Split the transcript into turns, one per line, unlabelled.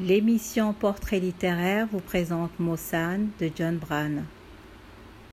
L'émission Portrait littéraire vous présente Mossane de John Brann.